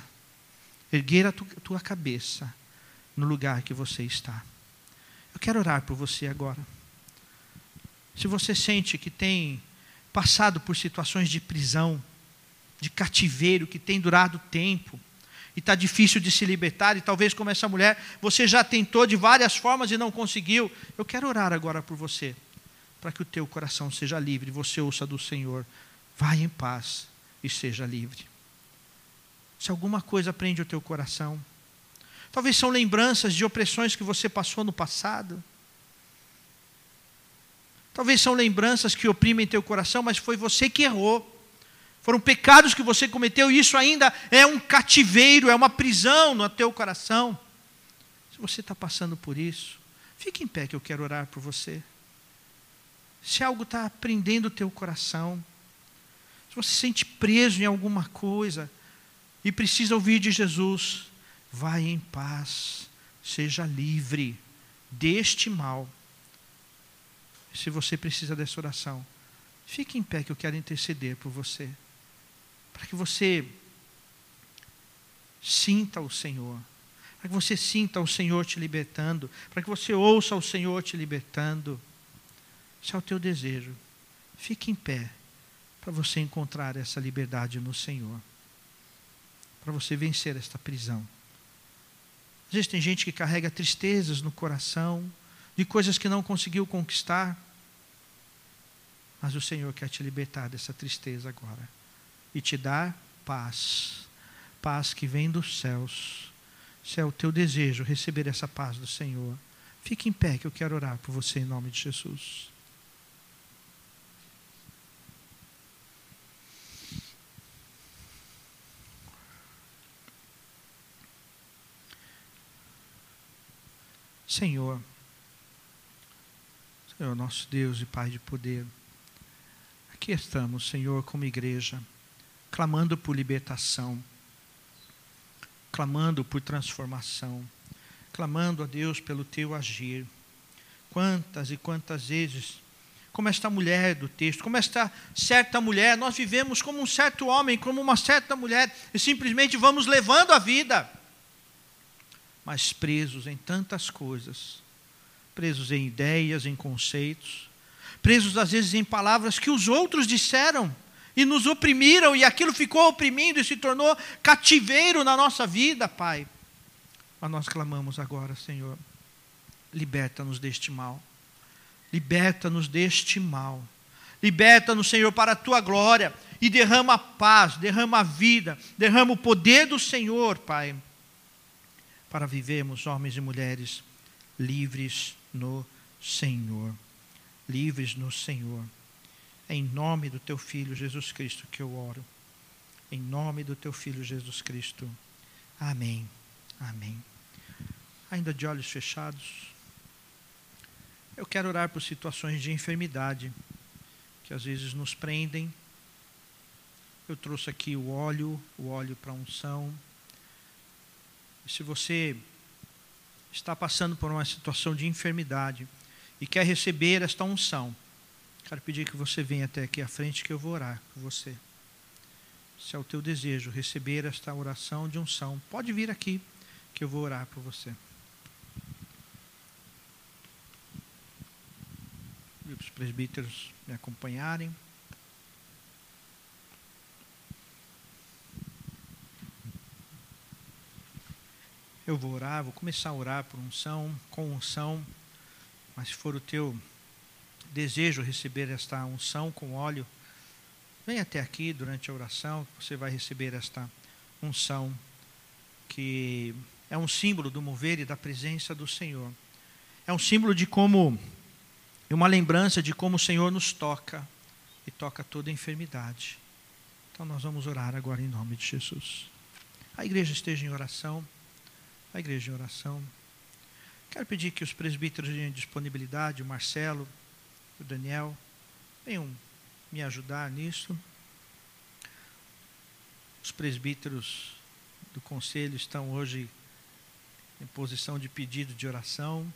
erguer a tua cabeça no lugar que você está. Eu quero orar por você agora. Se você sente que tem passado por situações de prisão, de cativeiro, que tem durado tempo, e está difícil de se libertar, e talvez como essa mulher, você já tentou de várias formas e não conseguiu, eu quero orar agora por você, para que o teu coração seja livre, você ouça do Senhor, vai em paz e seja livre se alguma coisa prende o teu coração. Talvez são lembranças de opressões que você passou no passado. Talvez são lembranças que oprimem teu coração, mas foi você que errou. Foram pecados que você cometeu e isso ainda é um cativeiro, é uma prisão no teu coração. Se você está passando por isso, fique em pé que eu quero orar por você. Se algo está prendendo o teu coração, se você se sente preso em alguma coisa, e precisa ouvir de Jesus: vai em paz, seja livre deste mal. Se você precisa dessa oração, fique em pé que eu quero interceder por você, para que você sinta o Senhor, para que você sinta o Senhor te libertando, para que você ouça o Senhor te libertando. Se é o teu desejo, fique em pé para você encontrar essa liberdade no Senhor para você vencer esta prisão. Às vezes tem gente que carrega tristezas no coração, de coisas que não conseguiu conquistar. Mas o Senhor quer te libertar dessa tristeza agora e te dar paz, paz que vem dos céus. Se é o teu desejo receber essa paz do Senhor, fique em pé que eu quero orar por você em nome de Jesus. Senhor, Senhor, nosso Deus e Pai de poder, aqui estamos, Senhor, como igreja, clamando por libertação, clamando por transformação, clamando a Deus pelo teu agir. Quantas e quantas vezes, como esta mulher do texto, como esta certa mulher, nós vivemos como um certo homem, como uma certa mulher, e simplesmente vamos levando a vida mas presos em tantas coisas, presos em ideias, em conceitos, presos às vezes em palavras que os outros disseram e nos oprimiram, e aquilo ficou oprimindo e se tornou cativeiro na nossa vida, Pai. Mas nós clamamos agora, Senhor, liberta-nos deste mal, liberta-nos deste mal, liberta-nos, Senhor, para a tua glória, e derrama a paz, derrama a vida, derrama o poder do Senhor, Pai para vivermos, homens e mulheres, livres no Senhor. Livres no Senhor. É em nome do teu Filho Jesus Cristo que eu oro. Em nome do teu Filho Jesus Cristo. Amém. Amém. Ainda de olhos fechados. Eu quero orar por situações de enfermidade que às vezes nos prendem. Eu trouxe aqui o óleo, o óleo para unção se você está passando por uma situação de enfermidade e quer receber esta unção, quero pedir que você venha até aqui à frente que eu vou orar por você. Se é o teu desejo receber esta oração de unção, pode vir aqui que eu vou orar por você. E os presbíteros me acompanharem. Eu vou orar, vou começar a orar por unção, com unção, mas se for o teu desejo receber esta unção com óleo, vem até aqui durante a oração, você vai receber esta unção que é um símbolo do mover e da presença do Senhor. É um símbolo de como, e uma lembrança de como o Senhor nos toca e toca toda enfermidade. Então nós vamos orar agora em nome de Jesus. A igreja esteja em oração. A igreja em oração. Quero pedir que os presbíteros de disponibilidade, o Marcelo, o Daniel, venham me ajudar nisso. Os presbíteros do conselho estão hoje em posição de pedido de oração.